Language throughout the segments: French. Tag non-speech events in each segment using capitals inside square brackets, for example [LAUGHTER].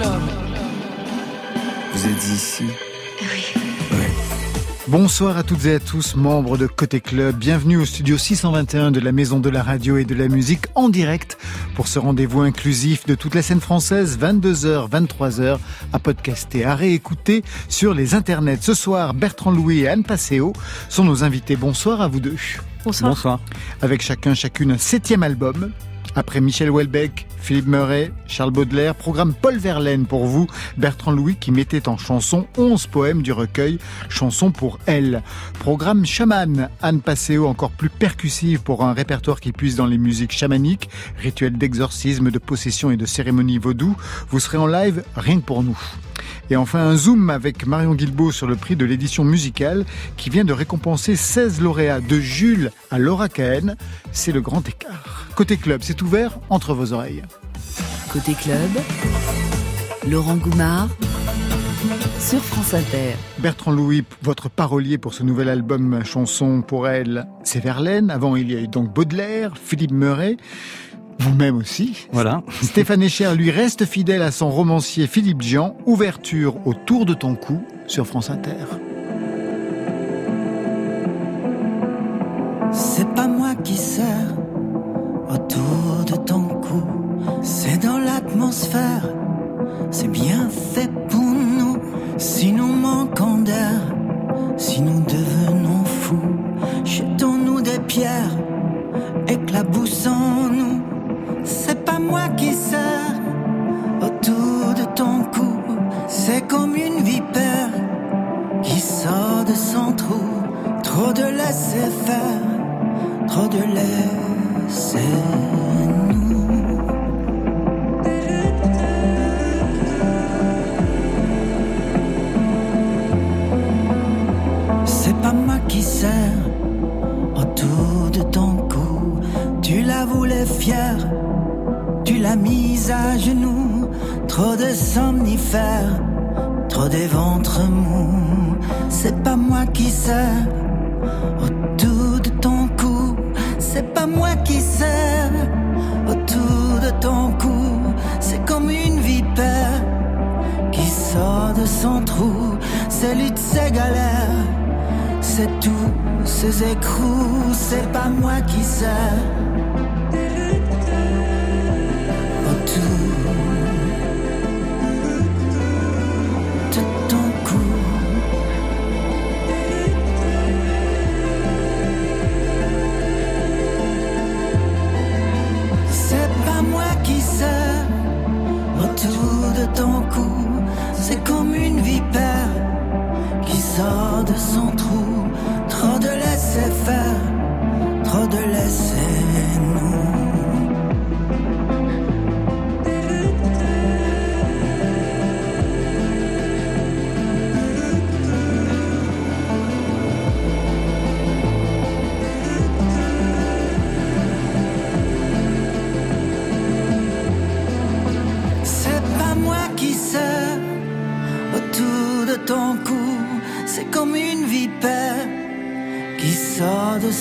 Club. Vous êtes ici Oui. Bonsoir à toutes et à tous, membres de Côté Club. Bienvenue au studio 621 de la Maison de la Radio et de la Musique en direct pour ce rendez-vous inclusif de toute la scène française, 22h, 23h, à podcaster, à réécouter sur les internets. Ce soir, Bertrand Louis et Anne Passeo sont nos invités. Bonsoir à vous deux. Bonsoir. Bonsoir. Avec chacun, chacune un septième album. Après Michel Houellebecq, Philippe Murray, Charles Baudelaire, programme Paul Verlaine pour vous, Bertrand Louis qui mettait en chanson 11 poèmes du recueil Chansons pour elle. Programme chaman, Anne Passeo encore plus percussive pour un répertoire qui puise dans les musiques chamaniques, rituels d'exorcisme, de possession et de cérémonies vaudou. Vous serez en live rien que pour nous. Et enfin un zoom avec Marion Guilbault sur le prix de l'édition musicale qui vient de récompenser 16 lauréats de Jules à Laura Cahen. C'est le grand écart. Côté club, c'est ouvert entre vos oreilles. Côté club, Laurent Goumard sur France Inter. Bertrand Louis, votre parolier pour ce nouvel album chanson pour elle, c'est Verlaine. Avant, il y a eu donc Baudelaire, Philippe Murray. Vous-même aussi. Voilà. Stéphane Echer lui reste fidèle à son romancier Philippe Jean. Ouverture autour de ton cou sur France Inter. C'est pas moi qui sers autour de ton cou, c'est dans l'atmosphère, c'est bien trop des ventres mous. C'est pas moi qui sers autour de ton cou. C'est pas moi qui sers autour de ton cou. C'est comme une vipère qui sort de son trou. C'est lutte, ses galères, c'est tous ces écrous. C'est pas moi qui sers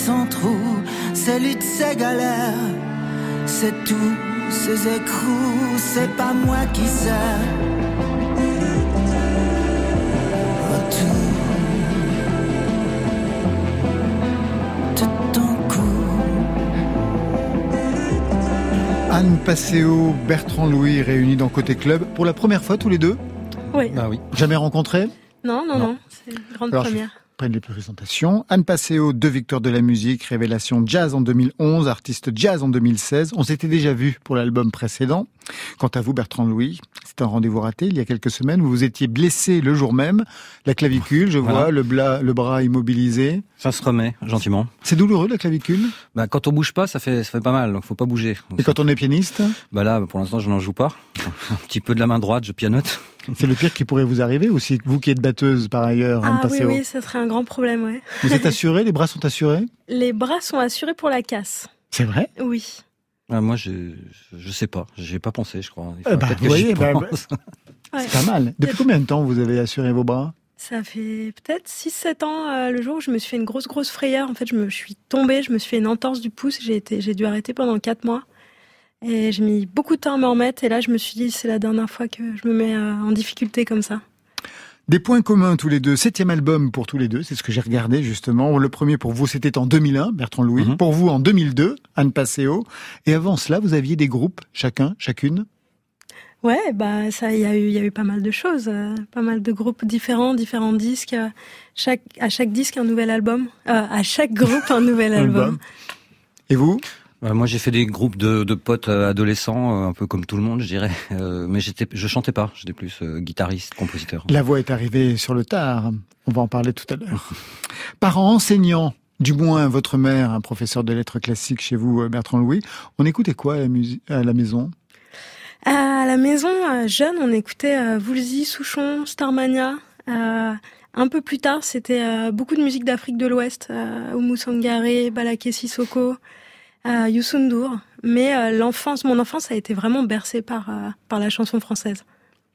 son trou. C'est lutte, ses galères, c'est tous ces écrous. C'est pas moi qui sers autour de ton cou. Anne Passeo, Bertrand Louis réunis dans Côté Club pour la première fois tous les deux? Oui. Bah oui. Jamais rencontrés? Non, non, Non. non. C'est une grande Alors, je- première. Prennent les présentations. Anne Passeo, deux victoires de la musique, révélation jazz en 2011, artiste jazz en 2016. On s'était déjà vu pour l'album précédent. Quant à vous, Bertrand Louis, c'est un rendez-vous raté il y a quelques semaines. Vous vous étiez blessé le jour même, la clavicule, je Voilà. vois, le, bla- le bras immobilisé. Ça se remet gentiment. C'est douloureux la clavicule? Bah, quand on bouge pas, ça fait, ça fait pas mal, donc faut pas bouger. Et quand on est pianiste, Bah là, pour l'instant, je n'en joue pas. [LAUGHS] Un petit peu de la main droite, je pianote. c'est le pire qui pourrait vous arriver aussi. Vous qui êtes batteuse par ailleurs, Anne Ah oui, Passeo. oui, ça serait un grand problème, ouais. Vous êtes [LAUGHS] assuré Les bras sont assurés? Les bras sont assurés pour la casse. C'est vrai? Oui. Ah, moi, je, je sais pas. J'ai pas pensé, je crois. Eh bah, peut-être vous voyez, bah, pense. [LAUGHS] Ouais. C'est pas mal. Depuis combien de temps vous avez assuré vos bras? Ça fait peut-être 6-7 ans euh, le jour où je me suis fait une grosse, grosse frayeur. En fait, je me suis tombée, je me suis fait une entorse du pouce. J'ai été, j'ai dû arrêter pendant 4 mois. Et j'ai mis beaucoup de temps à m'en remettre. Et là, je me suis dit, c'est la dernière fois que je me mets euh, en difficulté comme ça. Des points communs tous les deux. Septième album pour tous les deux, c'est ce que j'ai regardé justement. Le premier pour vous, c'était en 2001, Bertrand Louis. Mhm. Pour vous, en 2002, Anne Passeo. Et avant cela, vous aviez des groupes, chacun, chacune? Ouais, bah ça, il y a eu, il y a eu pas mal de choses, euh, pas mal de groupes différents, différents disques. euh, chaque, à chaque disque un nouvel album, euh, à chaque groupe un nouvel [LAUGHS] album. Et vous? Moi, j'ai fait des groupes de, de potes euh, adolescents, euh, un peu comme tout le monde, je dirais. Euh, mais j'étais, je chantais pas. J'étais plus euh, guitariste, compositeur. La voix est arrivée sur le tard. On va en parler tout à l'heure. [LAUGHS] Parents enseignants, du moins votre mère, un professeur de lettres classiques chez vous, euh, Bertrand Louis. On écoutait quoi à la, musi- à la maison? À la maison, euh, jeune, on écoutait euh, Woolsey, Souchon, Starmania. Euh, un peu plus tard, c'était euh, beaucoup de musique d'Afrique de l'Ouest, euh, Oumou Sangaré, Balaké Sissoko, euh, Youssou N'Dour. Mais euh, l'enfance, mon enfance a été vraiment bercée par, euh, par la chanson française.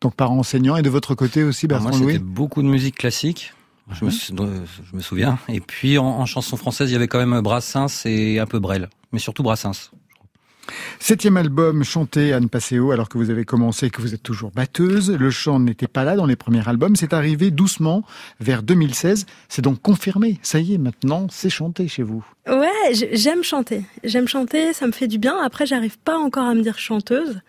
Donc parents enseignants et de votre côté aussi, Alors Bertrand moi, Louis beaucoup de musique classique. Je me, sou- euh, je me souviens. Et puis en, en chanson française, il y avait quand même Brassens et un peu Brel, mais surtout Brassens. Septième album chanté Anne Passeo alors que vous avez commencé que vous êtes toujours batteuse. Le chant n'était pas là dans les premiers albums. C'est arrivé doucement vers 2016. C'est donc confirmé. Ça y est, maintenant, c'est chanté chez vous. Ouais, j'aime chanter. J'aime chanter, ça me fait du bien. Après, j'arrive pas encore à me dire chanteuse.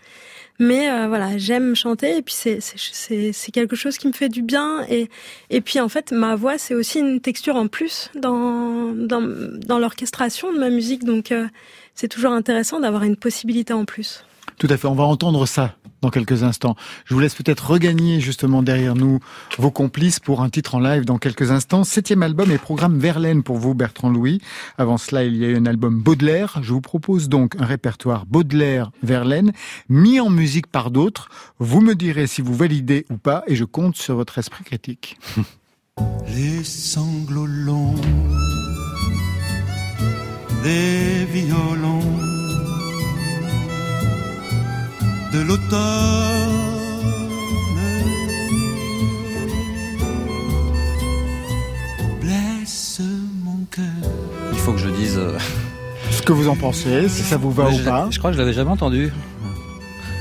Mais euh, voilà, j'aime chanter et puis c'est quelque chose qui me fait du bien et et puis en fait ma voix c'est aussi une texture en plus dans dans dans l'orchestration de ma musique donc euh, c'est toujours intéressant d'avoir une possibilité en plus. Tout à fait. On va entendre ça dans quelques instants. Je vous laisse peut-être regagner justement derrière nous vos complices pour un titre en live dans quelques instants. Septième album et programme Verlaine pour vous, Bertrand Louis. Avant cela, il y a eu un album Baudelaire. Je vous propose donc un répertoire Baudelaire-Verlaine mis en musique par d'autres. Vous me direz si vous validez ou pas et je compte sur votre esprit critique. [LAUGHS] les sanglots longs des violons de l'automne blesse mon cœur. Il faut que je dise. euh, Ce que vous en pensez, si ça vous va ou pas. je crois que je l'avais jamais entendu.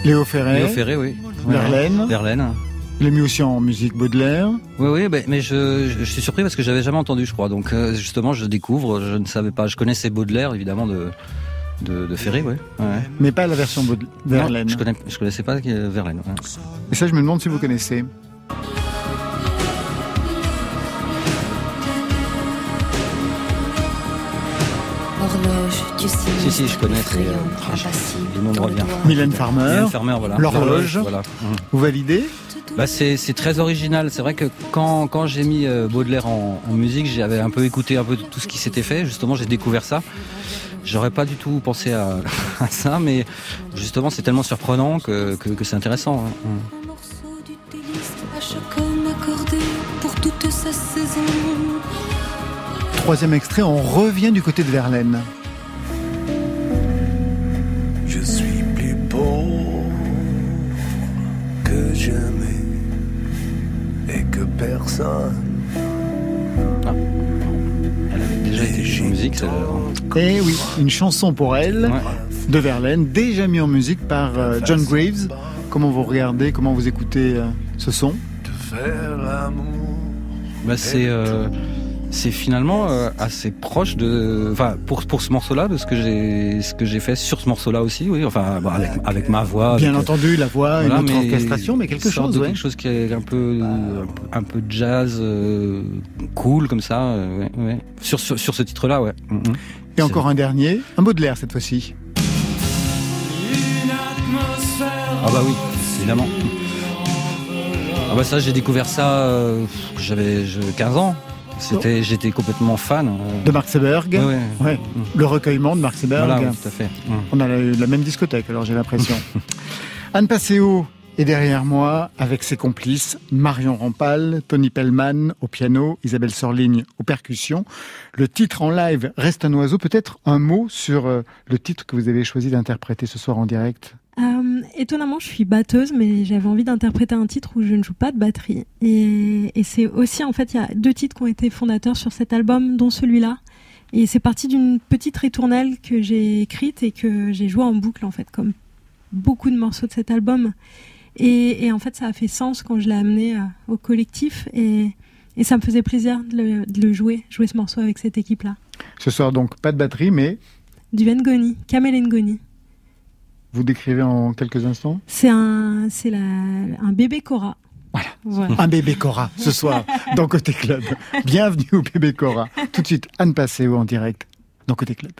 Léo Ferré, Léo Ferré, oui. Verlaine. Verlaine. il est mis aussi en musique Baudelaire. Oui, oui, mais je, je, je suis surpris parce que j'avais jamais entendu, je crois. Donc euh, justement, je découvre. Je ne savais pas. Je connaissais Baudelaire, évidemment, de de, de Ferré, oui. Ouais. Mais pas la version. Non, Verlaine. je connais, je connaissais pas euh, Verlaine. ouais. Et ça, je me demande si vous connaissez. Si, si, je connais. c'est, euh, le nom me revient. Mylène Farmer. Mylène Farmer, voilà. L'horloge. Voilà. Vous validez Bah c'est c'est très original. C'est vrai que quand quand j'ai mis euh, Baudelaire en, en musique, j'avais un peu écouté un peu tout ce qui s'était fait. Justement, j'ai découvert ça. J'aurais pas du tout pensé à, [LAUGHS] à ça, mais justement, c'est tellement surprenant que que, que c'est intéressant. hein. Un morceau du délice à chaque homme accordé pour toute sa saison. Troisième extrait, on revient du côté de Verlaine. Que jamais et que personne. Elle avait déjà été en musique. ça- Eh oui, une chanson pour elle Ouais. de Verlaine, déjà mis en musique par euh, John Graves. Comment vous regardez, comment vous écoutez euh, ce son? De faire l'amour. Bah c'est euh, c'est finalement euh, assez proche de enfin pour pour ce morceau-là de ce que j'ai ce que j'ai fait sur ce morceau-là aussi oui enfin bon, avec avec ma voix Bien avec, entendu, la voix, Voilà, une autre mais orchestration, mais quelque chose, de ouais. quelque chose qui est un peu un peu, un peu jazz euh, cool comme ça euh, ouais, ouais. sur, sur sur ce titre là ouais Mhm. Et encore un dernier, un Baudelaire cette fois-ci. ah bah oui évidemment ah bah ça j'ai découvert ça euh, j'avais je- 15 ans c'était j'étais complètement fan euh. De Mark Seberg. Ouais, ouais. Ouais, Le recueillement de Mark Seberg. voilà tout à fait Mhm. On a la, la même discothèque, alors j'ai l'impression. [LAUGHS] Anne Passeo est derrière moi avec ses complices Marion Rampal, Tony Pellman au piano, Isabelle Sorligne aux percussions. Le titre en live reste un oiseau. Peut-être un mot sur euh, le titre que vous avez choisi d'interpréter ce soir en direct? Euh, étonnamment, je suis batteuse, mais j'avais envie d'interpréter un titre où je ne joue pas de batterie. Et, et c'est aussi, en fait, il y a deux titres qui ont été fondateurs sur cet album, dont celui-là. Et c'est parti d'une petite ritournelle que j'ai écrite et que j'ai jouée en boucle, en fait, comme beaucoup de morceaux de cet album. Et, en fait, ça a fait sens quand je l'ai amené au collectif. Et, ça me faisait plaisir de le, jouer, jouer ce morceau avec cette équipe-là. Ce soir, donc, pas de batterie, mais. Du Ngoni, Kamel Ngoni. Vous décrivez en quelques instants C'est un, c'est un bébé Cora. Voilà. Un bébé Cora ce soir [LAUGHS] dans Côté Club. Bienvenue au bébé Cora. Tout de suite, Anne Passeo en direct dans Côté Club.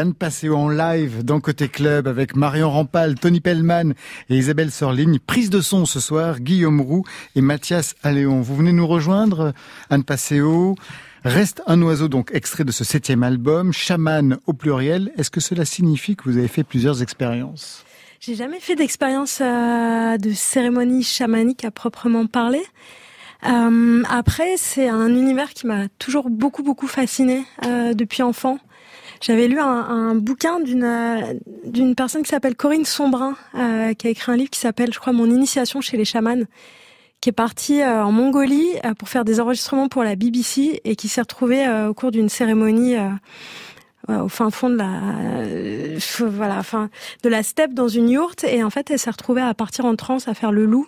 Anne Passé en live dans Côté Club avec Marion Rampal, Tony Pellman et Isabelle Sorligne. Prise de son ce soir, Guillaume Roux et Mathias Alléon. Vous venez nous rejoindre, Anne Passeo. Reste un oiseau, donc extrait de ce septième album, chaman au pluriel. Est-ce que cela signifie que vous avez fait plusieurs expériences? J'ai jamais fait d'expérience euh, de cérémonie chamanique à proprement parler. Euh, après, c'est un univers qui m'a toujours beaucoup beaucoup fasciné euh, depuis enfant. J'avais lu un, un bouquin d'une euh, d'une personne qui s'appelle Corinne Sombrin, euh, qui a écrit un livre qui s'appelle, je crois, Mon initiation chez les chamans, qui est partie euh, en Mongolie euh, pour faire des enregistrements pour la BBC et qui s'est retrouvée euh, au cours d'une cérémonie au fin fond de la voilà, enfin de la steppe dans une yourte. Et en fait elle s'est retrouvée à partir en transe à faire le loup.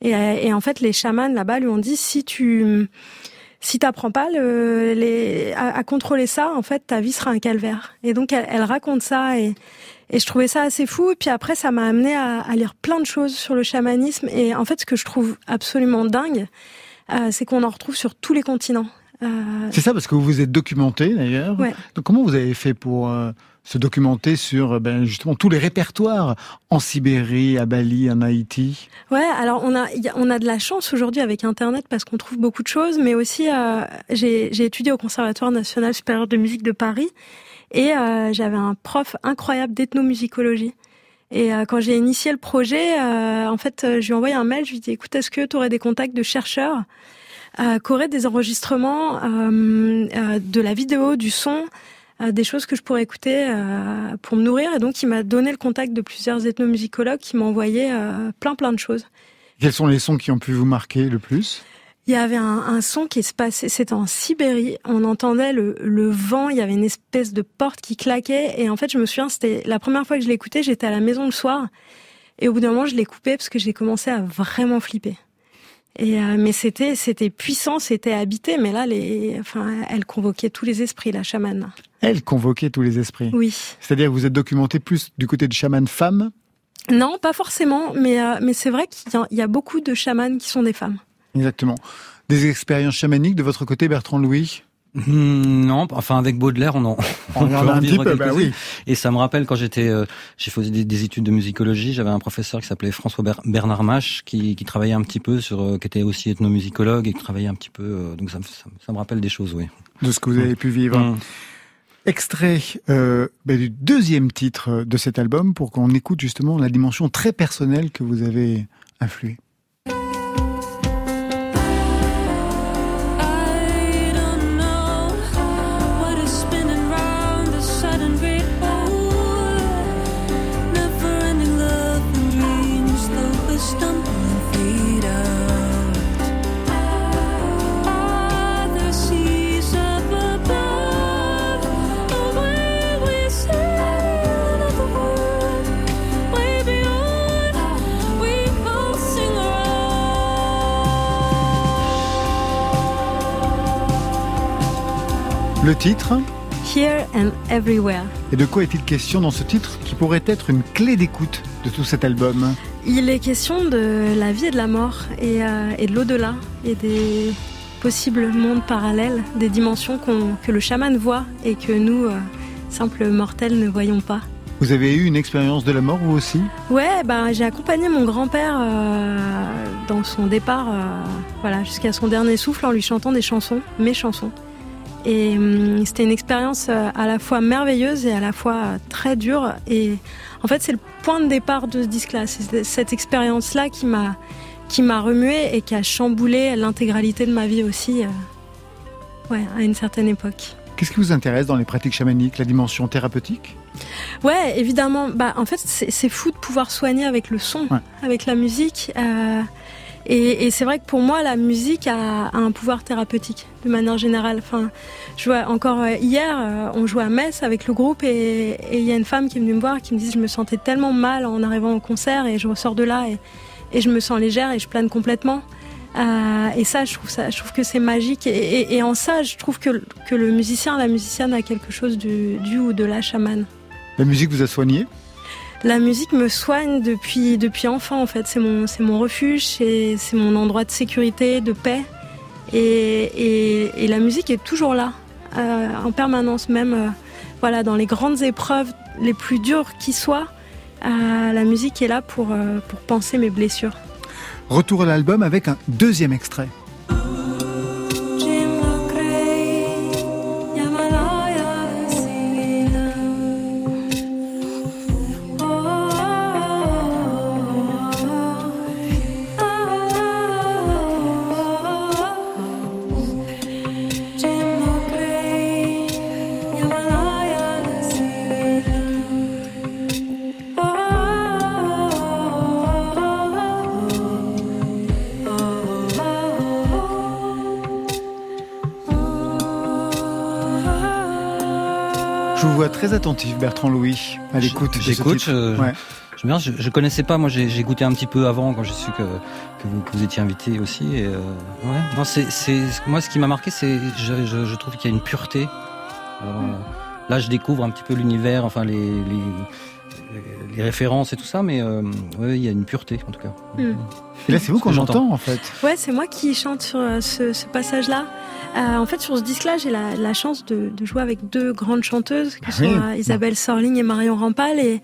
Et, et en fait les chamans là-bas lui ont dit si tu si t'apprends pas le, les, à, à, contrôler ça, en fait, ta vie sera un calvaire. Et donc, elle, elle raconte ça et, et je trouvais ça assez fou. Et puis après, ça m'a amené à, à, lire plein de choses sur le chamanisme. Et en fait, ce que je trouve absolument dingue, euh, c'est qu'on en retrouve sur tous les continents. Euh... C'est ça, parce que vous vous êtes documenté d'ailleurs. Ouais. Donc, comment vous avez fait pour euh, se documenter sur ben, justement tous les répertoires en Sibérie, à Bali, en Haïti Ouais, alors on a on a de la chance aujourd'hui avec Internet parce qu'on trouve beaucoup de choses, mais aussi euh, j'ai étudié au Conservatoire national supérieur de musique de Paris et euh, j'avais un prof incroyable d'ethnomusicologie. Et euh, quand j'ai initié le projet, euh, en fait, je lui ai envoyé un mail, je lui ai dit écoute, est-ce que tu aurais des contacts de chercheurs euh, qui auraient des enregistrements euh, de la vidéo, du son euh, des choses que je pourrais écouter euh, pour me nourrir. Et donc, il m'a donné le contact de plusieurs ethnomusicologues qui m'ont envoyé euh, plein, plein de choses. Quels sont les sons qui ont pu vous marquer le plus? Il y avait un, un, son qui se passait, c'était en Sibérie. On entendait le, le, vent, il y avait une espèce de porte qui claquait. Et en fait, je me souviens, c'était la première fois que je l'écoutais, j'étais à la maison le soir. Et au bout d'un moment, je l'ai coupé parce que j'ai commencé à vraiment flipper. Et euh, mais c'était c'était puissant, c'était habité, mais là les enfin elle convoquait tous les esprits la chamane. Elle convoquait tous les esprits. Oui. C'est-à-dire que vous êtes documenté plus du côté de chaman femme Non, pas forcément, mais euh, mais c'est vrai qu'il y, y, a beaucoup de chamans qui sont des femmes. Exactement. Des expériences chamaniques de votre côté, Bertrand Louis Mmh, non, enfin avec Baudelaire, on en on, [LAUGHS] on un petit peu, bah oui. Et ça me rappelle quand j'étais, euh, j'ai fait des, des, études de musicologie, j'avais un professeur qui s'appelait François Bernard Mache, qui, qui, travaillait un petit peu sur, euh, qui était aussi ethnomusicologue et qui travaillait un petit peu, euh, donc ça, ça, ça, me rappelle des choses, oui. De ce que vous avez pu vivre. Mmh. Extrait euh, ben, du deuxième titre de cet album pour qu'on écoute justement la dimension très personnelle que vous avez influé. Le titre Here and Everywhere. Et de quoi est-il question dans ce titre qui pourrait être une clé d'écoute de tout cet album Il est question de la vie et de la mort et, euh, et de l'au-delà et des possibles mondes parallèles, des dimensions qu que le chaman voit et que nous, euh, simples mortels, ne voyons pas. Vous avez eu une expérience de la mort, vous aussi? Ouais, bah, j'ai accompagné mon grand-père euh, dans son départ voilà, jusqu'à son dernier souffle en lui chantant des chansons, mes chansons. Et hum, c'était une expérience euh, à la fois merveilleuse et à la fois euh, très dure. Et en fait, c'est le point de départ de ce disque-là. C'est cette expérience-là qui m'a qui m'a remué et qui a chamboulé l'intégralité de ma vie aussi. Euh, ouais, à une certaine époque. Qu'est-ce qui vous intéresse dans les pratiques chamaniques La dimension thérapeutique? Ouais, évidemment. Bah, en fait, c'est fou de pouvoir soigner avec le son, ouais. avec la musique. Euh, et, c'est vrai que pour moi, la musique a, un pouvoir thérapeutique de manière générale. Enfin, je vois encore hier, on jouait à Metz avec le groupe et il y a une femme qui est venue me voir qui me dit je me sentais tellement mal en arrivant au concert et je ressors de là et, je me sens légère et je plane complètement. Euh, et ça, je trouve que c'est magique. Et, en ça, je trouve que, que le musicien, la musicienne a quelque chose du ou de la chamane. La musique vous a soigné? La musique me soigne depuis, depuis enfant, en fait. C'est mon, refuge, c'est, mon endroit de sécurité, de paix. Et, la musique est toujours là, euh, en permanence, même euh, voilà, dans les grandes épreuves les plus dures qui soient. Euh, la musique est là pour, pour penser mes blessures. Retour à l'album avec un deuxième extrait. Je vous vois très attentif, Bertrand Louis, à l'écoute. J'écoute. Je, je, je, connaissais pas. Moi, j'ai goûté un petit peu avant quand j'ai su que, que, vous, que vous étiez invité aussi. Et euh, ouais. Non, moi ce qui m'a marqué, c'est je, je, trouve qu'il y a une pureté. Alors, euh, là, je découvre un petit peu l'univers, enfin les, les, les, références et tout ça, mais euh, ouais, il y a une pureté en tout cas. Hmm. Et là, c'est vous qu'on entend en fait. Ouais, c'est moi qui chante sur euh, ce, ce passage-là. Euh, en fait, sur ce disque-là, j'ai la, la, chance de, de, jouer avec deux grandes chanteuses, qui sont euh, Isabelle Sorling et Marion Rampal. Et,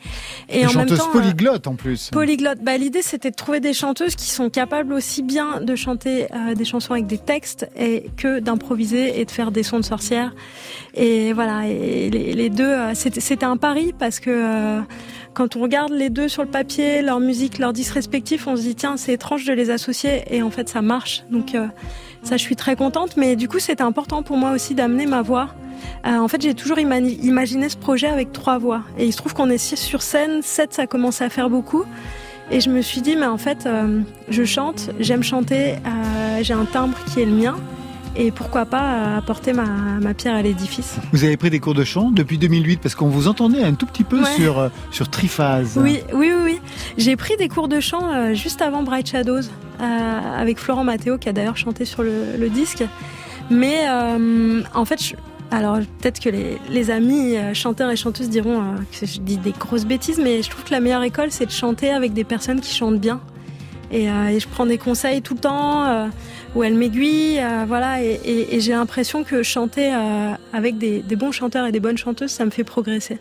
et en même temps, polyglottes en plus. Polyglottes. Bah, L'idée, c'était de trouver des chanteuses qui sont capables aussi bien de chanter euh, des chansons avec des textes et que d'improviser et de faire des sons de sorcières. Et voilà, et les, les deux, c'était un pari parce que quand on regarde les deux sur le papier, leur musique, leurs disques respectifs, on se dit tiens, c'est étrange de les associer et en fait ça marche. Donc ça, je suis très contente. Mais du coup, c'était important pour moi aussi d'amener ma voix. Euh, en fait, j'ai toujours imaginé ce projet avec trois voix. Et il se trouve qu'on est sur scène, sept, ça commençait à faire beaucoup. Et je me suis dit, mais en fait, euh, je chante, j'aime chanter, euh, j'ai un timbre qui est le mien. Et pourquoi pas apporter ma, ma pierre à l'édifice. Vous avez pris des cours de chant depuis 2008 parce qu'on vous entendait un tout petit peu sur, sur Triphase. Oui, oui, oui. oui. J'ai pris des cours de chant juste avant Bright Shadows. Euh, avec Florent Matteo qui a d'ailleurs chanté sur le, le disque. Mais euh, en fait, je, alors peut-être que les, les, amis euh, chanteurs et chanteuses diront que je dis des grosses bêtises, mais je trouve que la meilleure école, c'est de chanter avec des personnes qui chantent bien. Et, et je prends des conseils tout le temps, où elles m'aiguillent, voilà. Et, et, et j'ai l'impression que chanter avec des, des bons chanteurs et des bonnes chanteuses, ça me fait progresser.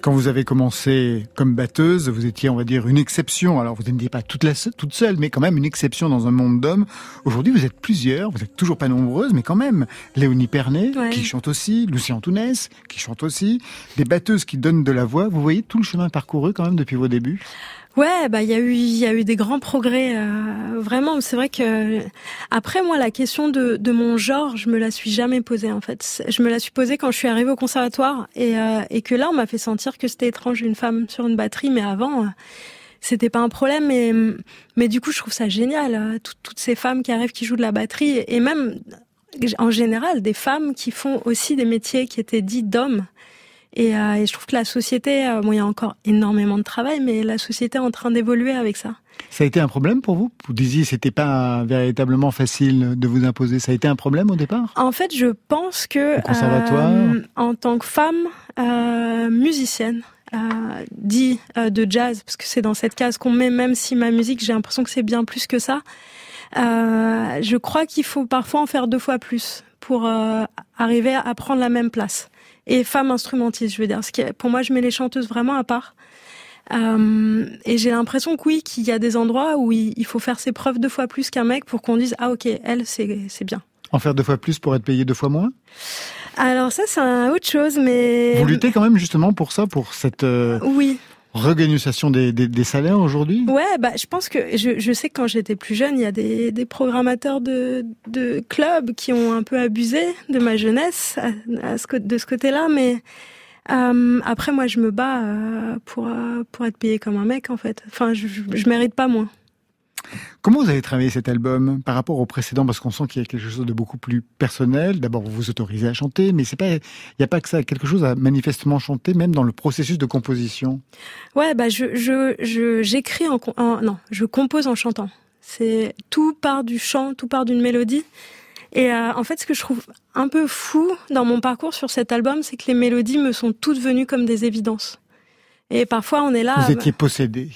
Quand vous avez commencé comme batteuse, vous étiez, on va dire, une exception. Alors, vous n'étiez pas toute, la, toute seule, mais quand même une exception dans un monde d'hommes. Aujourd'hui, vous êtes plusieurs, vous êtes toujours pas nombreuses, mais quand même. Léonie Pernet, ouais. qui chante aussi, Lucie Antounès, qui chante aussi, des batteuses qui donnent de la voix. Vous voyez tout le chemin parcouru quand même depuis vos débuts? Ouais, bah il y a eu il y a eu des grands progrès euh, vraiment. C'est vrai que après moi la question de, de mon genre, je me la suis jamais posée en fait. Je me la suis posée quand je suis arrivée au conservatoire et euh, et que là on m'a fait sentir que c'était étrange une femme sur une batterie, mais avant euh, c'était pas un problème. Mais mais du coup je trouve ça génial euh, toutes, toutes ces femmes qui arrivent qui jouent de la batterie et même en général des femmes qui font aussi des métiers qui étaient dits d'hommes et, euh, et, je trouve que la société, euh, bon, il y a encore énormément de travail, mais la société est en train d'évoluer avec ça. Ça a été un problème pour vous? Vous disiez c'était pas véritablement facile de vous imposer. Ça a été un problème au départ? En fait, je pense que au conservatoire, euh, en tant que femme musicienne, euh, dit euh, de jazz, parce que c'est dans cette case qu'on met, même si ma musique, j'ai l'impression que c'est bien plus que ça. Euh, je crois qu'il faut parfois en faire deux fois plus pour arriver à prendre la même place et femme instrumentiste, je veux dire. Ce pour moi, je mets les chanteuses vraiment à part. Euh, et j'ai l'impression que oui, qu'il y a des endroits où il, faut faire ses preuves deux fois plus qu'un mec pour qu'on dise ah ok, elle c'est c'est bien. En faire deux fois plus pour être payé deux fois moins? Alors ça c'est autre chose, mais vous luttez quand même justement pour ça, pour cette euh... oui Regagnation des, des, des salaires aujourd'hui? Ouais, bah, je pense que je, sais que quand j'étais plus jeune, il y a des, programmateurs de, clubs qui ont un peu abusé de ma jeunesse de ce côté-là, mais euh, après moi je me bats euh, pour euh, pour être payé comme un mec en fait. Enfin, je, je, je mérite pas moins. Comment vous avez travaillé cet album par rapport au précédent? Parce qu'on sent qu'il y a quelque chose de beaucoup plus personnel. D'abord, vous vous autorisez à chanter, mais pas, il n'y a pas que ça. Quelque chose à manifestement chanter, même dans le processus de composition. Ouais, bah je, je, j'écris en, en, non, je compose en chantant. C'est tout part du chant, tout part d'une mélodie. Et euh, en fait, ce que je trouve un peu fou dans mon parcours sur cet album, c'est que les mélodies me sont toutes venues comme des évidences. Et parfois, on est là. Vous étiez possédé.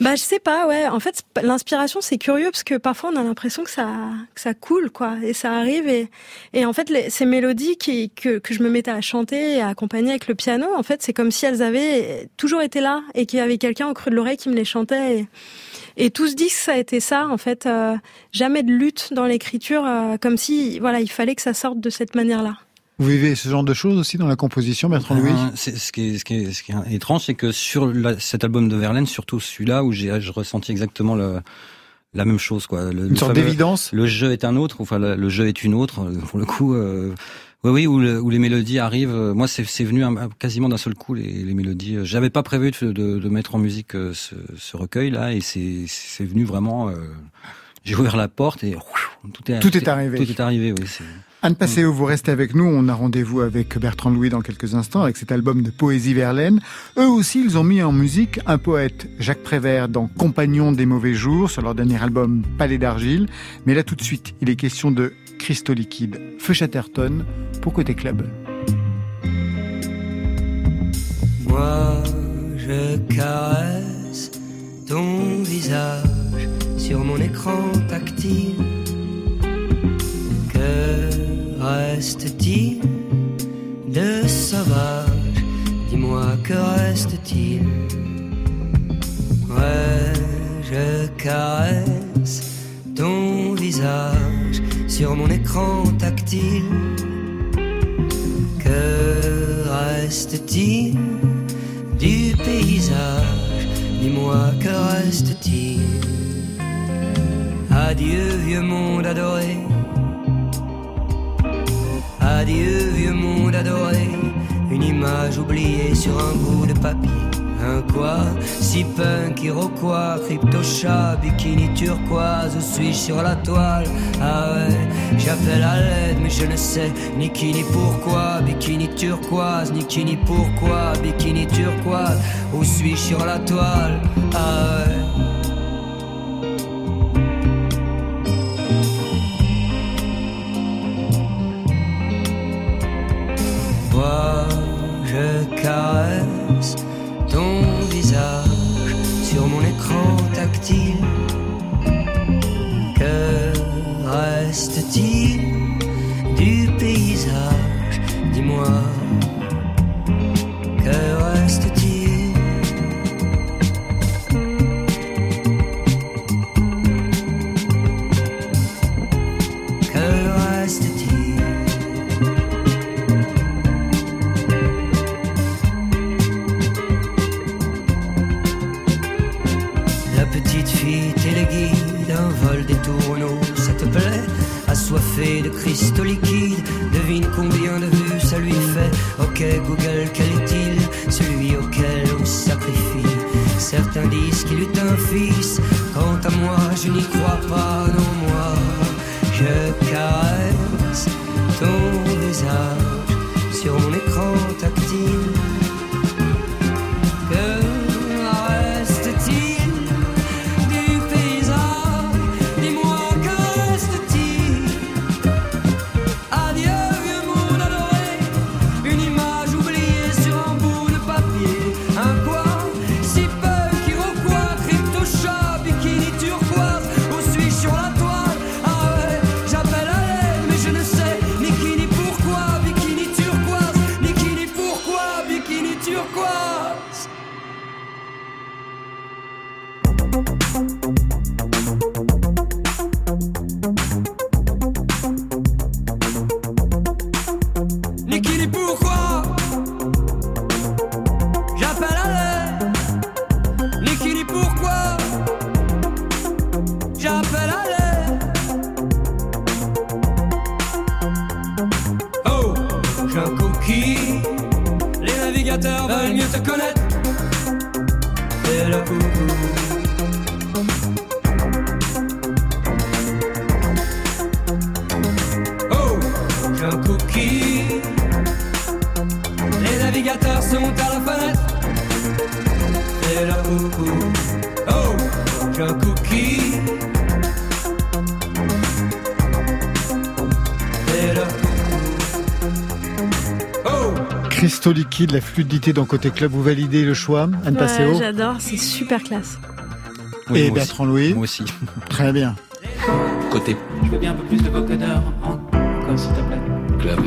Bah, je sais pas, ouais. En fait, l'inspiration, c'est curieux parce que parfois, on a l'impression que ça, que ça coule, quoi. Et ça arrive. Et, et en fait, les, ces mélodies qui, que, que je me mettais à chanter et à accompagner avec le piano, en fait, c'est comme si elles avaient toujours été là et qu'il y avait quelqu'un au creux de l'oreille qui me les chantait. Et, et tout ce disque, ça a été ça, en fait. Euh, jamais de lutte dans l'écriture, euh, comme si, voilà, il fallait que ça sorte de cette manière-là. Vous vivez ce genre de choses aussi dans la composition, Bertrand Louis euh, Ce qui est, ce qui est, ce qui est étrange, c'est que sur la, cet album de Verlaine, surtout celui-là, où j'ai ressenti exactement le, la même chose, quoi. Le, Une sorte d'évidence. Le jeu est un autre, enfin le, le, jeu est une autre. Pour le coup, euh, oui, oui, où, le, où, les mélodies arrivent. Euh, moi, c'est venu un, quasiment d'un seul coup les, les mélodies. J'avais pas prévu de, de, de, mettre en musique euh, ce, ce recueil-là, et c'est venu vraiment. Euh, j'ai ouvert la porte et tout est tout est arrivé. Tout est arrivé, oui. Anne Passeo, vous restez avec nous. On a rendez-vous avec Bertrand Louis dans quelques instants avec cet album de poésie Verlaine. Eux aussi, ils ont mis en musique un poète, Jacques Prévert, dans Compagnon des mauvais jours, sur leur dernier album Palais d'argile. Mais là, tout de suite, il est question de Cristaux liquide. Feu Chatterton pour Côté Club. Moi, je caresse ton visage sur mon écran tactile. Reste-t-il de sauvage? Dis-moi, que reste-t-il? Ouais, je caresse ton visage sur mon écran tactile? Que reste-t-il du paysage? Dis-moi, que reste-t-il? Adieu, vieux monde adoré. Adieu, vieux monde adoré. Une image oubliée sur un bout de papier. Un quoi? Si punk, iroquois, crypto-chat, bikini turquoise, où suis-je sur la toile? Ah ouais, j'appelle à l'aide, mais je ne sais ni qui ni pourquoi. Bikini turquoise, ni qui ni pourquoi, bikini turquoise, où suis-je sur la toile? Ah ouais. Je pourquoi J'appelle à l'aide Oh, j'ai un cookie Les navigateurs veulent mieux te connaître C'est le coucou Oh, j'ai un cookie. Les navigateurs sont à la fenêtre. Et là, coucou. Oh, j'ai un cookie. Oh, Cristaux liquide, la fluidité dans Côté Club, vous validez le choix, Anne Ouais, Passeo j'adore, c'est super classe. Oui, Et Bertrand Louis Moi aussi. Très bien. Côté Je veux bien un peu plus de vocodeur encore, s'il te plaît. club.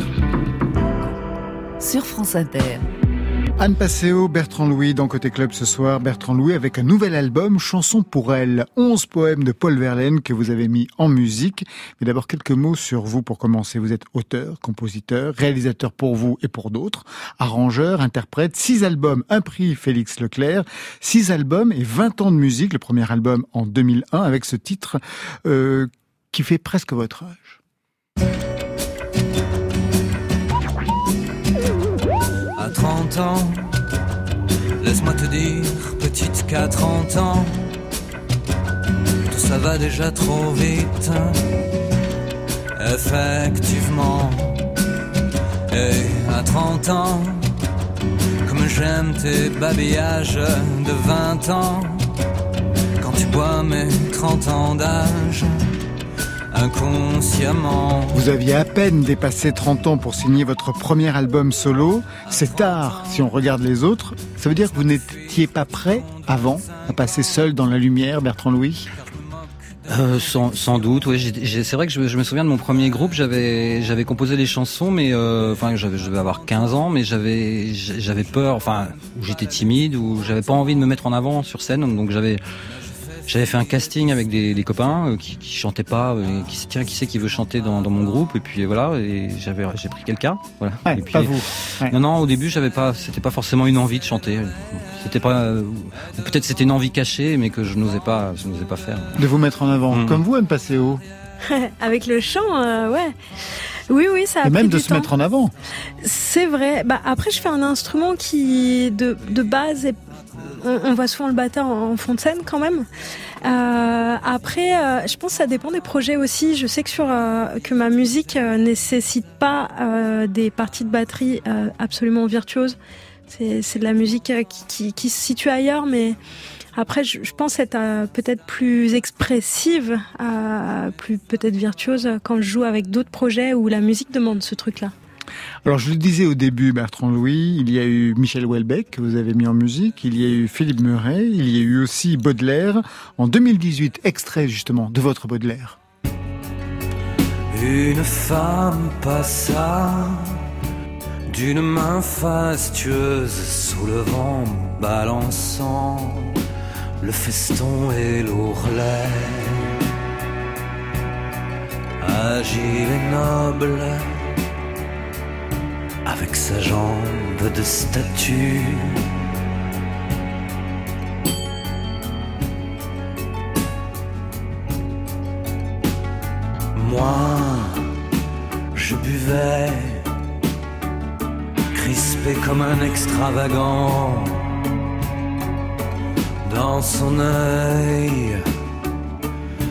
Sur France Inter. Anne Passeo, Bertrand Louis dans Côté Club ce soir. Bertrand Louis avec un nouvel album, Chanson pour elle. 11 poèmes de Paul Verlaine que vous avez mis en musique. Mais d'abord quelques mots sur vous pour commencer. Vous êtes auteur, compositeur, réalisateur pour vous et pour d'autres, arrangeur, interprète, six albums, un prix Félix Leclerc, six albums et 20 ans de musique. Le premier album en 2001 avec ce titre euh, qui fait presque votre âge. 30 ans, laisse-moi te dire, petite qu'à 30 ans, tout ça va déjà trop vite. Effectivement, Et à 30 ans, comme j'aime tes babillages de 20 ans, quand tu bois mes 30 ans d'âge, inconsciemment. Vous aviez à peine dépassé 30 ans pour signer votre premier album solo. C'est tard si on regarde les autres. Ça veut dire que vous n'étiez pas prêt avant à passer seul dans la lumière, Bertrand Louis? Euh, sans, sans, doute, oui. C'est vrai que je, je, me souviens de mon premier groupe. J'avais j'avais composé les chansons, mais euh, enfin j'avais je devais avoir 15 ans, mais j'avais j'avais peur, enfin j'étais timide, ou j'avais pas envie de me mettre en avant sur scène, donc j'avais j'avais fait un casting avec des, des copains euh, qui, qui chantaient pas, euh, qui se tiens qui c'est qui veut chanter dans, dans, mon groupe? Et puis voilà et j'avais j'ai pris quelqu'un voilà. Ouais, et puis, pas vous. Ouais. Non non au début j'avais pas c'était pas forcément une envie de chanter c'était pas euh, peut-être c'était une envie cachée mais que je n'osais pas je n'osais pas faire. De vous mettre en avant mmh. comme vous Anne Passeo. [LAUGHS] avec le chant euh, ouais. Oui, oui, ça a Et même de du se temps. mettre en avant. C'est vrai. Bah, après, je fais un instrument qui, de, de base, est on, voit souvent le batteur en fond de scène quand même. Euh, après, euh, je pense que ça dépend des projets aussi. Je sais que sur euh, que ma musique nécessite pas des parties de batterie absolument virtuoses. C'est de la musique qui, qui, se situe ailleurs, mais après, je, je pense être peut-être plus expressive, plus peut-être virtuose quand je joue avec d'autres projets où la musique demande ce truc-là. Alors je le disais au début, Bertrand Louis, il y a eu Michel Houellebecq que vous avez mis en musique, il y a eu Philippe Murray, il y a eu aussi Baudelaire, en 2018, extrait justement de votre Baudelaire. Une femme passa d'une main fastueuse sous le vent balançant le feston et l'ourlet. Agile et noble, avec sa jambe de statue. Moi, je buvais, crispé comme un extravagant, dans son œil,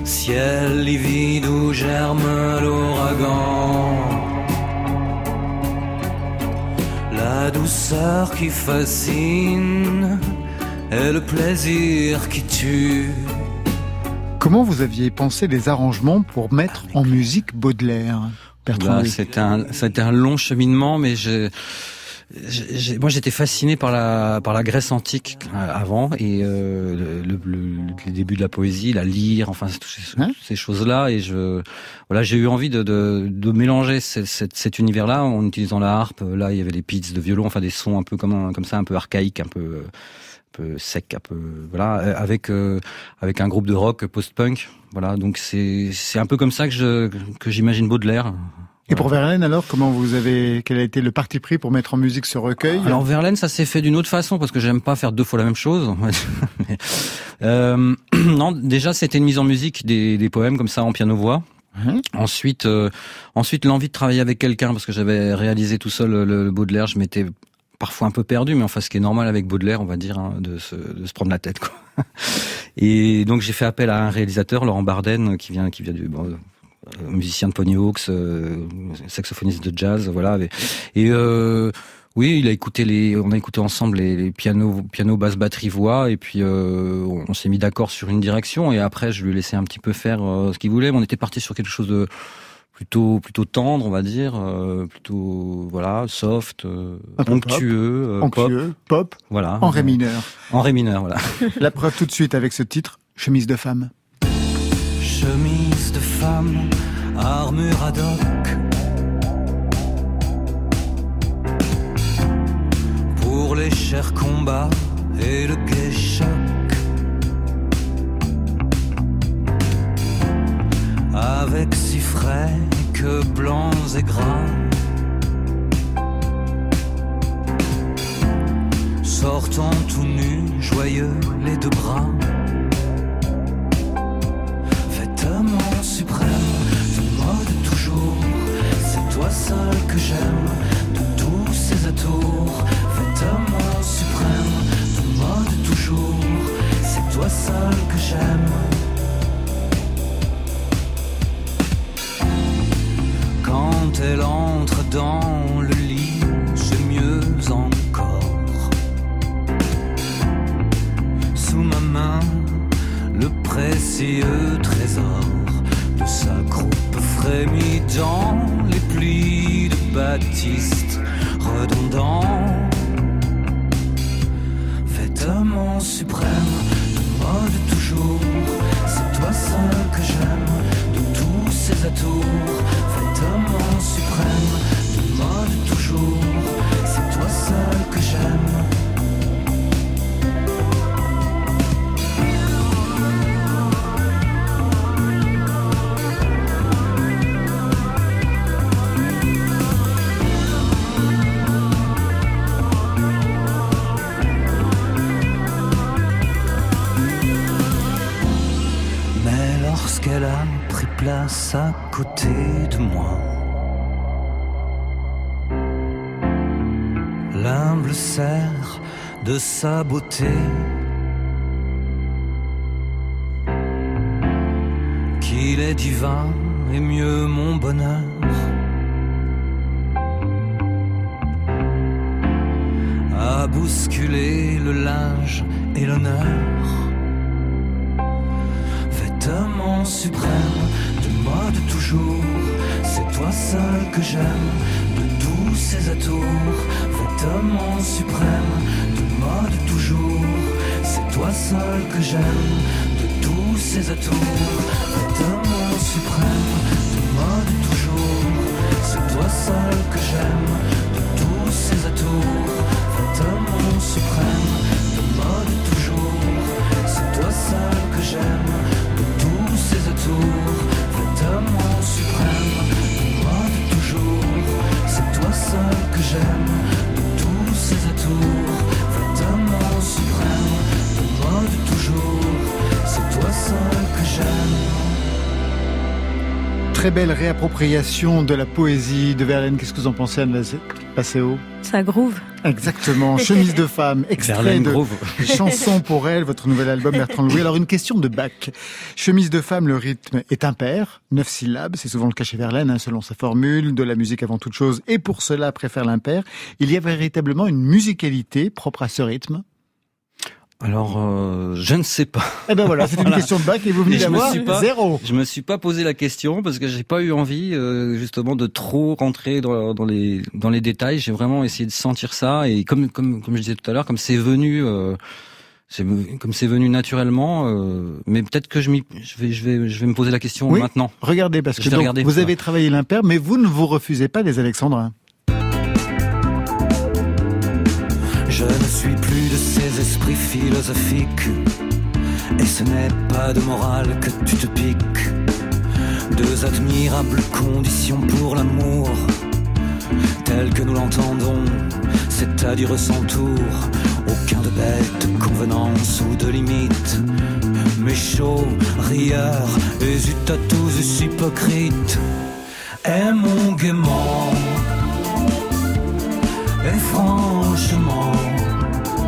ciel livide où germe l'ouragan. Douceur qui fascine et le plaisir qui tue. Comment vous aviez pensé les arrangements pour mettre en musique Baudelaire? Bah, C'était un, un long cheminement, mais je... J'ai, moi, j'étais fasciné par la par la Grèce antique avant et euh, le, le, le, début de la poésie, la lyre, enfin toutes ces, hein ces choses-là. Et je voilà, j'ai eu envie de, de, de mélanger cet, cet, cet univers-là en utilisant la harpe. Là, il y avait des pits de violon, enfin des sons un peu comme un, comme ça, un peu archaïques, un peu un peu sec, un peu voilà, avec euh, avec un groupe de rock post-punk. Voilà, donc c'est c'est un peu comme ça que je que j'imagine Baudelaire. Et pour Verlaine, alors, comment vous avez, quel a été le parti pris pour mettre en musique ce recueil? Alors Verlaine, ça s'est fait d'une autre façon parce que j'aime pas faire deux fois la même chose. [LAUGHS] euh, [CLEARS THROAT] non, déjà c'était une mise en musique des, des poèmes comme ça en piano voix. Mmh. Ensuite, euh, ensuite l'envie de travailler avec quelqu'un parce que j'avais réalisé tout seul le, le Baudelaire, je m'étais parfois un peu perdu, mais enfin ce qui est normal avec Baudelaire, on va dire, hein, de, se, de se prendre la tête. Quoi. [LAUGHS] Et donc j'ai fait appel à un réalisateur, Laurent Barden, qui vient, qui vient du bon, musicien de Pony Hawks, euh, saxophoniste de jazz, voilà. Et euh, oui, il a écouté les, on a écouté ensemble les, les pianos, piano, basse, batterie, voix, et puis euh, on s'est mis d'accord sur une direction. Et après, je lui ai laissé un petit peu faire ce qu'il voulait. Mais on était parti sur quelque chose de plutôt plutôt tendre, on va dire, euh, plutôt voilà, soft, onctueux, pop, onctueux, pop, pop, voilà, en ré mineur. En ré mineur, voilà. [LAUGHS] La preuve tout de suite avec ce titre, chemise de femme. Chemise de femme, armure ad hoc. Pour les chers combats et le gai. Avec si frais que blancs et gras. Sortant tout nu, joyeux, les deux bras. Exactement suprême, ton mode toujours, c'est toi seul que j'aime, de tous ces atours. Vêtement suprême, ton mode toujours, c'est toi seul que j'aime. Quand elle entre dans le lit, c'est mieux encore. Sous ma main, le précieux trésor de sa croupe frémit dans les plis de Baptiste redondant. Vêtement suprême, de mode toujours, c'est toi seul que j'aime de tous ces atours. Vêtement suprême, de mode toujours, c'est toi seul que j'aime. À côté de moi, l'humble sert de sa beauté. Qu'il est divin et mieux mon bonheur. À bousculer le linge et l'honneur vêtement suprême, de mode toujours. C'est toi seul que j'aime, de tous ces atours. Vêtement suprême, de mode toujours. C'est toi seul que j'aime, de tous ces atours. Vêtement suprême, de mode toujours. C'est toi seul que j'aime, Très belle réappropriation de la poésie de Verlaine. Qu'est-ce que vous en pensez, Anne Passeo? Ça groove. Exactement. [LAUGHS] Chemise de femme, extrait Verlaine de groove. [LAUGHS] chanson pour elle, votre nouvel album Bertrand Louis. Alors une question de bac. Chemise de femme, le rythme est impair, neuf syllabes, c'est souvent le cas chez Verlaine, hein, selon sa formule, de la musique avant toute chose, et pour cela préfère l'impair. Il y a véritablement une musicalité propre à ce rythme. Alors, euh, je ne sais pas. Eh ben voilà, c'est une question de bac et vous venez d'avoir suis pas- zéro. Je me suis pas posé la question parce que j'ai pas eu envie euh, justement de trop rentrer dans, dans les dans les détails. J'ai vraiment essayé de sentir ça et comme comme comme je disais tout à l'heure, comme c'est venu. Euh, c'est comme c'est venu naturellement, euh, mais peut-être que je, m'y- je vais je vais je vais me poser la question Oui. maintenant. Regardez, parce que donc, vous avez travaillé l'impair, mais vous ne vous refusez pas des alexandrins. Je ne suis plus de ces esprits philosophiques. Et ce n'est pas de morale que tu te piques. Deux admirables conditions pour l'amour. Tel que nous l'entendons, c'est-à-dire sans tour. Aucun de bête, convenance ou de limite. Mais chaud, rieur, hésite à tous hypocrites. Aimons gaiement. Et franchement.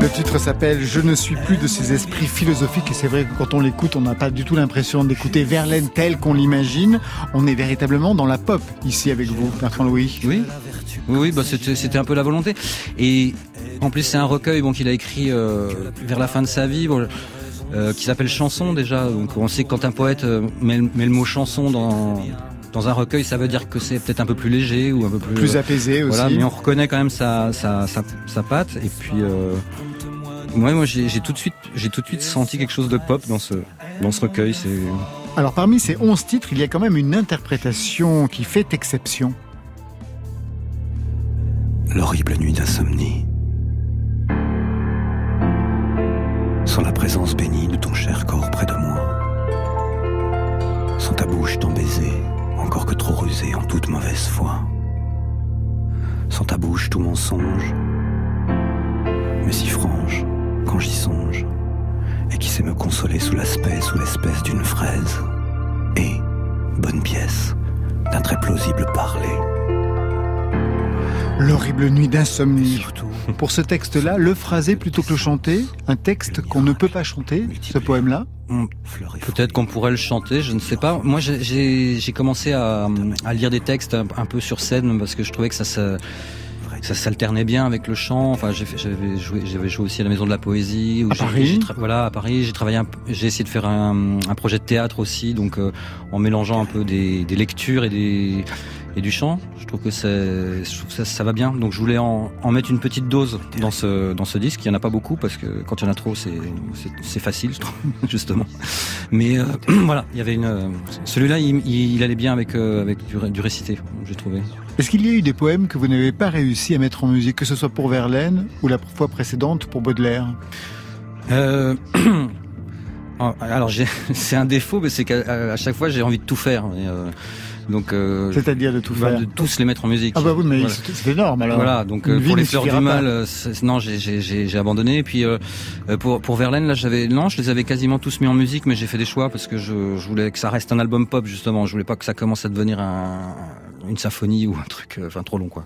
Le titre s'appelle Je ne suis plus de ces esprits philosophiques et c'est vrai que quand on l'écoute, on n'a pas du tout l'impression d'écouter Verlaine tel qu'on l'imagine. On est véritablement dans la pop ici avec vous, Bertrand Louis. Oui, oui, oui, bah c'était un peu la volonté. Et en plus, c'est un recueil bon qu'il a écrit euh, vers la fin de sa vie, bon, euh, qui s'appelle Chanson déjà. Donc on sait que quand un poète euh, met, le- met le mot chanson dans dans un recueil, ça veut dire que c'est peut-être un peu plus léger ou un peu plus Plus apaisé aussi. Voilà, mais on reconnaît quand même sa sa sa, sa patte. Et puis euh, ouais, moi j'ai tout de suite j'ai tout de suite senti quelque chose de pop dans ce dans ce recueil. C'est Alors parmi ces 11 titres, il y a quand même une interprétation qui fait exception. l'horrible nuit d'insomnie. Sans la présence bénie de ton cher corps près de moi. Sans ta bouche tant baisée, encore que trop rusée en toute mauvaise foi. Sans ta bouche tout mensonge, mais si franche quand j'y songe, et qui sait me consoler sous l'aspect, sous l'espèce d'une fraise. Et, bonne pièce, d'un très plausible parler. L'horrible nuit d'insomnie. Pour ce texte-là, le phrasé plutôt que le chanter, un texte qu'on ne peut pas chanter, ce poème-là. Peut-être qu'on pourrait le chanter, je ne sais pas. Moi, j'ai- commencé à, à lire des textes un, un peu sur scène parce que je trouvais que ça se ça s'alternait bien avec le chant. Enfin, j'avais joué, j'avais joué aussi à la Maison de la Poésie. où À Paris Voilà, à Paris. J'ai travaillé, essayé de faire un, un projet de théâtre aussi, donc euh, en mélangeant un peu des, des lectures et des et du chant. Je trouve que, c'est, je trouve que ça, ça, va bien. Donc je voulais en, en, mettre une petite dose dans ce, dans ce disque. Il n'y en a pas beaucoup parce que quand il y en a trop, c'est, facile, je trouve, [LAUGHS] justement. Mais euh, [CLEARS THROAT] voilà, il y avait une. Celui-là, il, il, allait bien avec, euh, avec du, du récité, j'ai trouvé. Est-ce qu'il y a eu des poèmes que vous n'avez pas réussi à mettre en musique, que ce soit pour Verlaine ou la fois précédente pour Baudelaire? Euh... [CLEARS THROAT] Alors [LAUGHS] c'est un défaut, mais c'est qu'à chaque fois j'ai envie de tout faire. Et, donc, euh, c'est-à-dire de tout faire, de tous les mettre en musique. Ah bah oui, mais voilà. c'est énorme alors. Voilà, donc euh, pour les fleurs du mal, euh, non, j'ai abandonné. Et puis euh, pour pour Verlaine, là, j'avais non, je les avais quasiment tous mis en musique, mais j'ai fait des choix parce que je, je, voulais que ça reste un album pop justement. Je voulais pas que ça commence à devenir un, une symphonie ou un truc, enfin trop long quoi.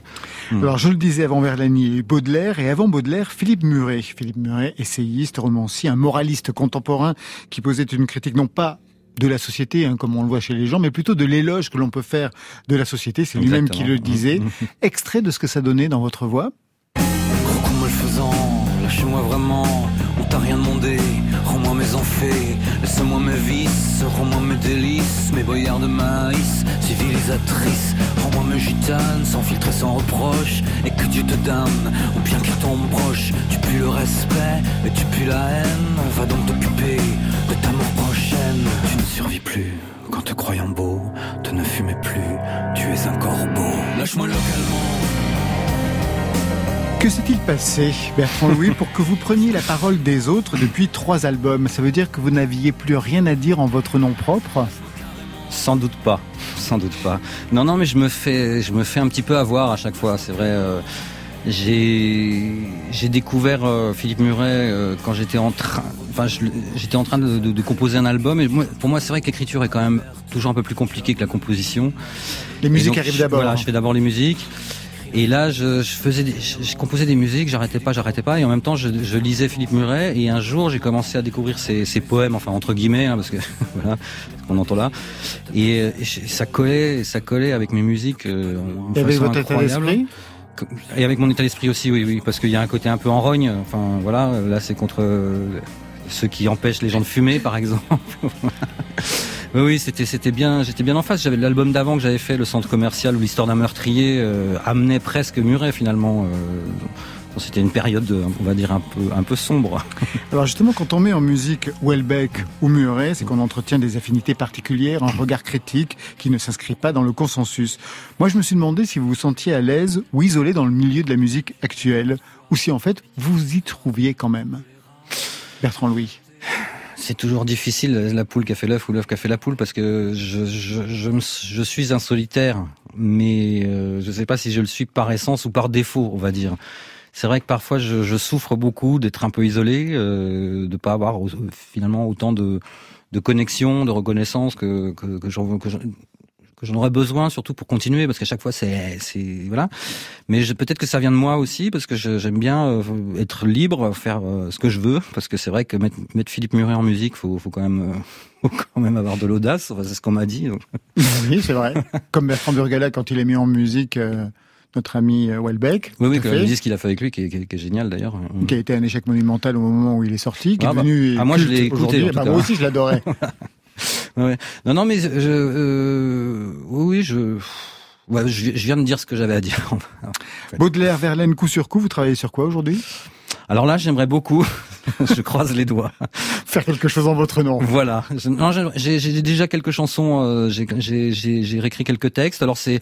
Hmm. Alors je le disais avant Verlaine, il Baudelaire et avant Baudelaire, Philippe Muret. Philippe Muret, essayiste, romancier, un moraliste contemporain qui posait une critique non pas de la société, hein, comme on le voit chez les gens, mais plutôt de l'éloge que l'on peut faire de la société. C'est lui-même qui le disait. [LAUGHS] Extrait de ce que ça donnait dans votre voix. Recoupe-moi le faisant, lâchez-moi vraiment, on t'a rien demandé, laisse-moi mes vices, rends-moi mes délices, mes boyards de maïs, civilisatrices, rends-moi mes gitanes, sans filtre et sans reproche, et que Dieu te damne, ou bien qu'il tombe proche, tu pues le respect, et tu pues la haine, on va donc t'occuper de ta mort prochaine, tu ne survis plus. Quand te croyant beau, te ne fumais plus, tu es un corbeau. Lâche-moi localement. Que s'est-il passé, Bertrand Louis, pour que vous preniez la parole des autres depuis trois albums? Ça veut dire que vous n'aviez plus rien à dire en votre nom propre? Sans doute pas, [LAUGHS] sans doute pas. Non, non, mais je me fais, je me fais un petit peu avoir à chaque fois. C'est vrai. Euh, j'ai découvert euh, Philippe Muret euh, quand j'étais en train enfin j'étais en train de, de, de, composer un album et moi, pour moi c'est vrai que l'écriture est quand même toujours un peu plus compliquée que la composition les musiques donc, arrivent d'abord voilà je fais d'abord les musiques et là, je, je faisais, des, je, je, composais des musiques, j'arrêtais pas, j'arrêtais pas, et en même temps, je, je lisais Philippe Muret. Et un jour, j'ai commencé à découvrir ses, ses, poèmes, enfin entre guillemets, hein, parce que [LAUGHS] voilà, qu'on entend là. Et, et, ça collait, ça collait avec mes musiques. Euh, et avec votre état d'esprit et avec mon état d'esprit aussi, oui, oui, parce qu'il y a un côté un peu en rogne. Enfin, voilà, là, c'est contre ceux qui empêchent les gens de fumer, par exemple. [LAUGHS] oui, oui, c'était c'était bien, j'étais bien en face. J'avais l'album d'avant que j'avais fait, le centre commercial où l'histoire d'un meurtrier euh, amenait presque Muret finalement. Euh, c'était une période, on va dire, un peu, un peu sombre. [LAUGHS] Alors justement, quand on met en musique Welbeck ou Muret, c'est qu'on entretient des affinités particulières, un regard critique qui ne s'inscrit pas dans le consensus. Moi, je me suis demandé si vous vous sentiez à l'aise ou isolé dans le milieu de la musique actuelle, ou si en fait vous y trouviez quand même. Bertrand Louis c'est toujours difficile, la poule qui a fait l'œuf ou l'œuf qui a fait la poule, parce que je, je, je, je suis un solitaire, mais euh, je ne sais pas si je le suis par essence ou par défaut, on va dire. C'est vrai que parfois je, je souffre beaucoup d'être un peu isolé, euh, de pas avoir finalement autant de, de connexion, de reconnaissance que, que, que que que j'en aurais besoin surtout pour continuer parce qu'à chaque fois c'est c'est voilà mais peut-être que ça vient de moi aussi parce que j'aime bien euh, être libre faire euh, ce que je veux parce que c'est vrai que mettre, mettre, Philippe Muret en musique faut faut quand même euh, [LAUGHS] faut quand même avoir de l'audace enfin, c'est ce qu'on m'a dit donc. oui c'est vrai [LAUGHS] comme Bertrand Burgala quand il est mis en musique euh notre ami Welbeck. Oui, oui, que me dit ce qu'il a fait avec lui, qui est, qui est, qui est génial d'ailleurs. Qui a été un échec monumental au moment où il est sorti, qui ah, est devenu. Bah, ah, moi, je l'ai écouté. Bah, moi aussi, je l'adorais. [LAUGHS] ouais. Non, non, mais je, euh, oui, je. Ouais, je, je viens de dire ce que j'avais à dire. [LAUGHS] Baudelaire, Verlaine, coup sur coup, vous travaillez sur quoi aujourd'hui? Alors là, j'aimerais beaucoup, [LAUGHS] je croise les doigts, faire quelque chose en votre nom. Voilà. J'ai déjà quelques chansons, euh, j'ai réécrit quelques textes. Alors c'est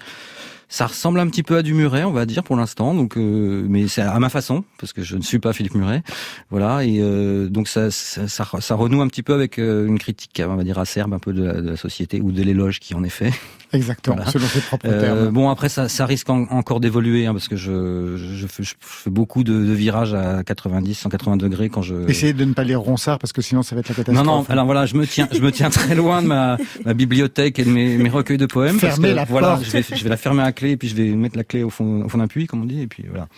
ça ressemble un petit peu à du Muret, on va dire pour l'instant. Donc, euh, mais c'est à ma façon parce que je ne suis pas Philippe Muret. Voilà, et euh, donc ça, ça, ça, renoue un petit peu avec euh, une critique, on va dire acerbe un peu de la société ou de l'éloge qui en est fait. Exactement, voilà. selon ses propres termes. bon, après, ça, ça risque en, encore d'évoluer hein, parce que je, je, fais, je, fais, beaucoup de, de, virages à 90, 180 degrés quand je. Essayez de ne pas lire Ronsard parce que sinon ça va être la catastrophe. Non, non. Alors voilà, je me tiens, je me tiens très loin de ma, ma bibliothèque et de mes, mes recueils de poèmes. Fermez la voilà, porte. Je vais, je vais la fermer à clé et puis je vais mettre la clé au fond, au fond d'un puits, comme on dit, et puis voilà.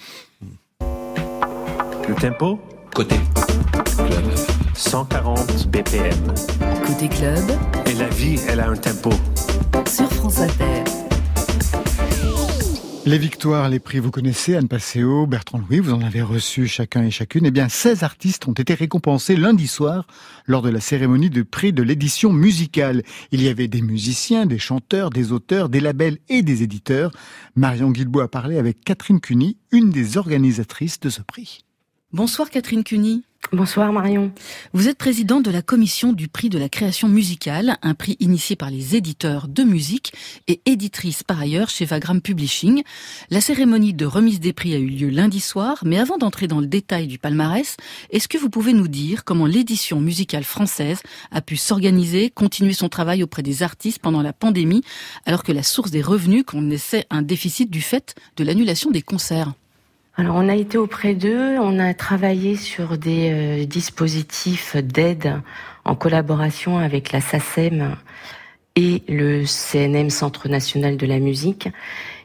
Le tempo Côté club. 140 BPM. Côté club. Et la vie, elle a un tempo. Sur France Inter. Les victoires, les prix, vous connaissez, Anne Passeo, Bertrand Louis, vous en avez reçu chacun et chacune. Eh bien, 16 artistes ont été récompensés lundi soir lors de la cérémonie de prix de l'édition musicale. Il y avait des musiciens, des chanteurs, des auteurs, des labels et des éditeurs. Marion Guilbault a parlé avec Catherine Cuny, une des organisatrices de ce prix. Bonsoir Catherine Cuny. Bonsoir Marion. Vous êtes présidente de la commission du prix de la création musicale, un prix initié par les éditeurs de musique et éditrice par ailleurs chez Vagram Publishing. La cérémonie de remise des prix a eu lieu lundi soir, mais avant d'entrer dans le détail du palmarès, est-ce que vous pouvez nous dire comment l'édition musicale française a pu s'organiser, continuer son travail auprès des artistes pendant la pandémie, alors que la source des revenus connaissait un déficit du fait de l'annulation des concerts? Alors on a été auprès d'eux, on a travaillé sur des euh, dispositifs d'aide en collaboration avec la SACEM et le CNM Centre national de la musique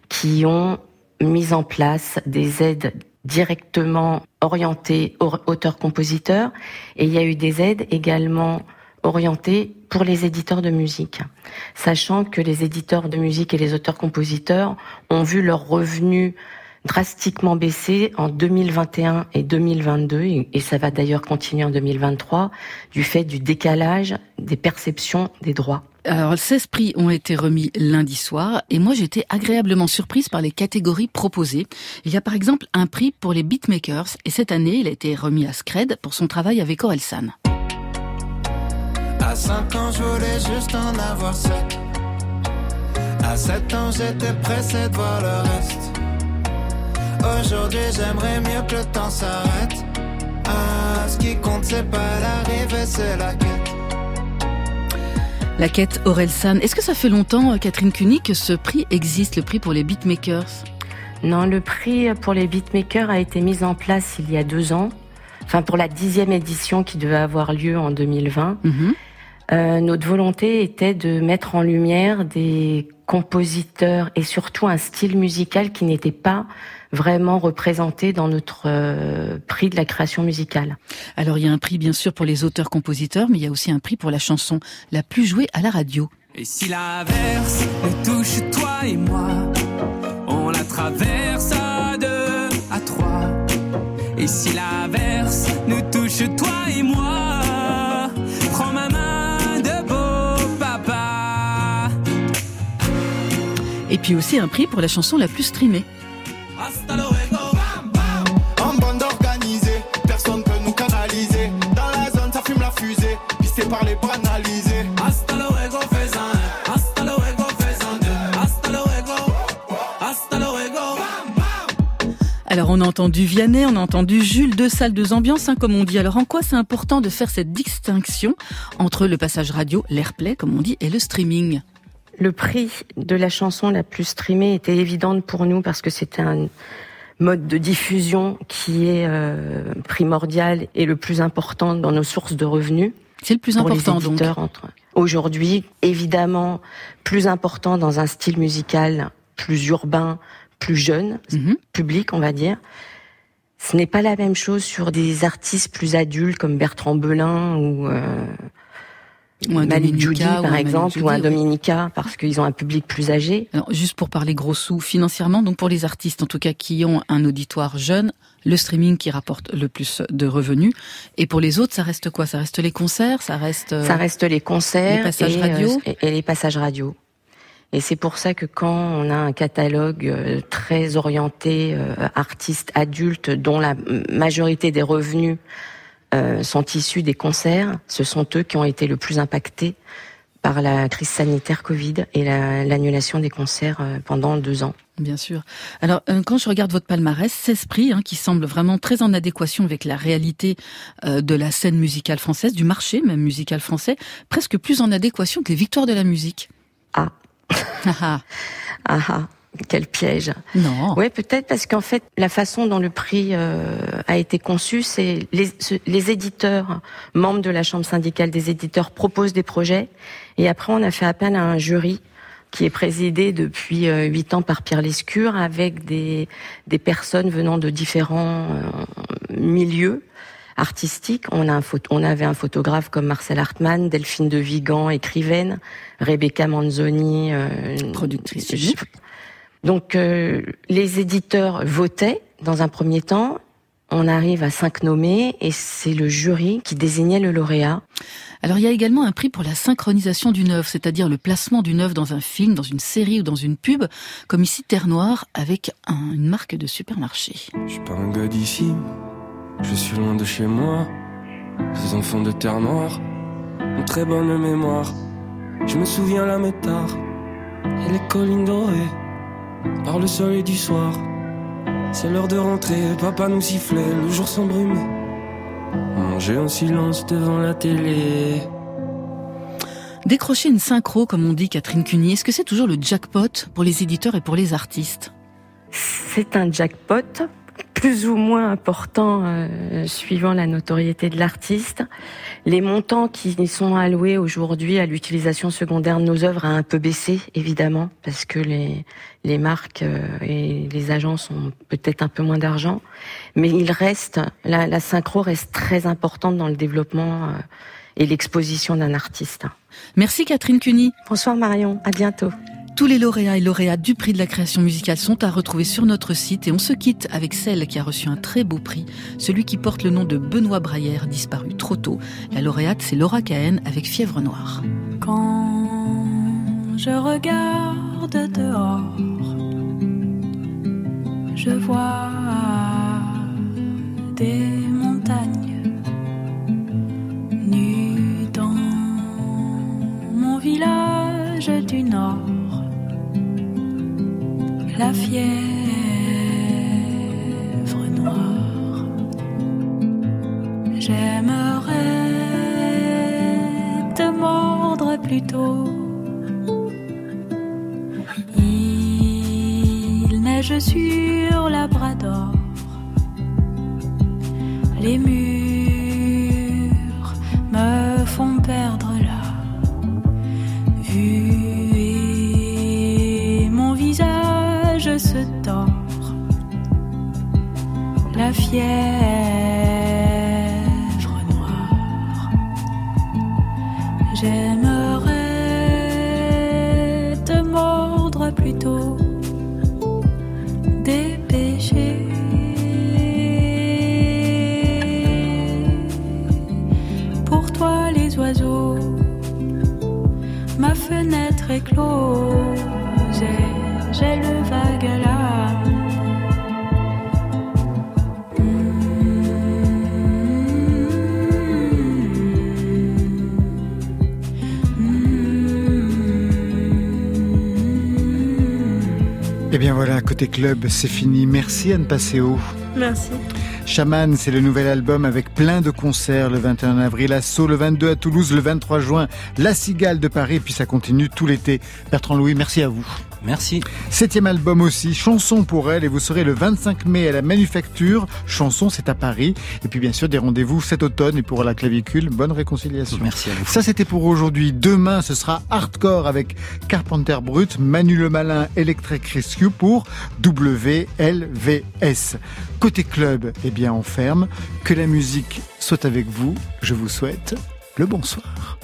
qui ont mis en place des aides directement orientées auteurs-compositeurs et il y a eu des aides également orientées pour les éditeurs de musique, sachant que les éditeurs de musique et les auteurs-compositeurs ont vu leurs revenus drastiquement baissé en 2021 et 2022, et ça va d'ailleurs continuer en 2023, du fait du décalage des perceptions des droits. Alors, 16 prix ont été remis lundi soir et moi j'étais agréablement surprise par les catégories proposées. Il y a par exemple un prix pour les beatmakers et cette année il a été remis à Scred pour son travail avec Orelsan. À 5 ans je voulais juste en avoir 7. À 7 ans j'étais pressé de voir le reste. Aujourd'hui j'aimerais mieux que le temps s'arrête Ah, ce qui compte c'est pas l'arrivée, c'est la quête la quête Orelsan. Est-ce que ça fait longtemps, Catherine Cuny, que ce prix existe, le prix pour les beatmakers? Non, le prix pour les beatmakers a été mis en place il y a deux ans. Enfin, pour la dixième édition qui devait avoir lieu en 2020. Mhm. Euh, notre volonté était de mettre en lumière des compositeurs et surtout un style musical qui n'était pas vraiment représenté dans notre euh, prix de la création musicale. Alors il y a un prix bien sûr pour les auteurs-compositeurs, mais il y a aussi un prix pour la chanson la plus jouée à la radio. Et si l'averse nous touche toi et moi, on la traverse à deux, à trois. Et si l'averse nous touche toi et moi, prends ma main de beau papa. Et puis aussi un prix pour la chanson la plus streamée. Hasta. Alors on a entendu Vianney, on a entendu Jules, deux salles, deux ambiances, hein, comme on dit. Alors en quoi c'est important de faire cette distinction entre le passage radio, l'airplay, comme on dit, et le streaming? Le prix de la chanson la plus streamée était évidente pour nous parce que c'était un mode de diffusion qui est euh, primordial et le plus important dans nos sources de revenus. C'est le plus important donc. Aujourd'hui, évidemment, plus important dans un style musical plus urbain, plus jeune, mhm. public, on va dire. Ce n'est pas la même chose sur des artistes plus adultes comme Bertrand Belin ou euh, ou un Malik par exemple, ou un Dominica, parce qu'ils ont un public plus âgé. Alors, juste pour parler gros sous financièrement, donc pour les artistes en tout cas qui ont un auditoire jeune, le streaming qui rapporte le plus de revenus. Et pour les autres, ça reste quoi? Ça reste les concerts, ça reste ça reste les concerts, les passages radio euh, et, les passages radio. Et c'est pour ça que quand on a un catalogue euh, très orienté euh, artistes adultes, dont la majorité des revenus euh, sont issus des concerts. Ce sont eux qui ont été le plus impactés par la crise sanitaire Covid et l'annulation des concerts euh, pendant deux ans. Bien sûr. Alors, euh, quand je regarde votre palmarès, 16 prix hein, qui semble vraiment très en adéquation avec la réalité de la scène musicale française, du marché même musical français, presque plus en adéquation que les victoires de la musique. Ah. [LAUGHS] ah ah. Quel piège. Non. Oui, peut-être parce qu'en fait, la façon dont le prix euh, a été conçu, c'est les, les, éditeurs, membres de la Chambre syndicale des éditeurs, proposent des projets. Et après, on a fait appel à un jury qui est présidé depuis euh, huit ans par Pierre Lescure, avec des, des personnes venant de différents euh, milieux artistiques. On, a un on avait un photographe comme Marcel Hartmann, Delphine de Vigan, écrivaine, Rebecca Manzoni, productrice Donc euh, les éditeurs votaient dans un premier temps. On arrive à cinq nommés et c'est le jury qui désignait le lauréat. Alors il y a également un prix pour la synchronisation d'une œuvre, c'est-à-dire le placement d'une œuvre dans un film, dans une série ou dans une pub, comme ici Terre Noire avec une marque de supermarché. Je suis pas un gars d'ici, je suis loin de chez moi. Ces enfants de Terre Noire ont très bonne mémoire. Je me souviens la métard et les collines dorées par le soleil du soir. C'est l'heure de rentrer, papa nous sifflait, le jour s'embrumait. Manger en silence devant la télé. Décrocher une synchro, comme on dit Catherine Cuny, est-ce que c'est toujours le jackpot pour les éditeurs et pour les artistes? C'est un jackpot plus ou moins important euh, suivant la notoriété de l'artiste. Les montants qui sont alloués aujourd'hui à l'utilisation secondaire de nos œuvres a un peu baissé, évidemment, parce que les, les marques euh, et les agences ont peut-être un peu moins d'argent. Mais il reste, la, la, synchro reste très importante dans le développement euh, et l'exposition d'un artiste. Merci Catherine Cuny. Bonsoir Marion, à bientôt. Tous les lauréats et lauréates du prix de la création musicale sont à retrouver sur notre site et on se quitte avec celle qui a reçu un très beau prix, celui qui porte le nom de Benoît Braillère, disparu trop tôt. La lauréate, c'est Laura Cahen avec Fièvre Noire. Quand je regarde dehors, je vois des montagnes nues dans mon village du nord la fièvre noire. J'aimerais te mordre plutôt. Il neige sur Labrador. Les murs la côté club, c'est fini. Merci Anne Passeo. Merci. Chaman, c'est le nouvel album avec plein de concerts le 21 avril à Sceaux, le 22 à Toulouse, le 23 juin, La Cigale de Paris, et puis ça continue tout l'été. Bertrand Louis, merci à vous. Merci. Septième album aussi, Chanson pour elle, et vous serez le 25 mai à la Manufacture. Chanson, c'est à Paris. Et puis bien sûr, des rendez-vous cet automne, et pour la clavicule, bonne réconciliation. Merci à vous. Ça, c'était pour aujourd'hui. Demain, ce sera Hardcore avec Carpenter Brut, Manu Le Malin, Electric Rescue pour WLVS. Côté club, eh bien, on ferme. Que la musique soit avec vous. Je vous souhaite le bonsoir.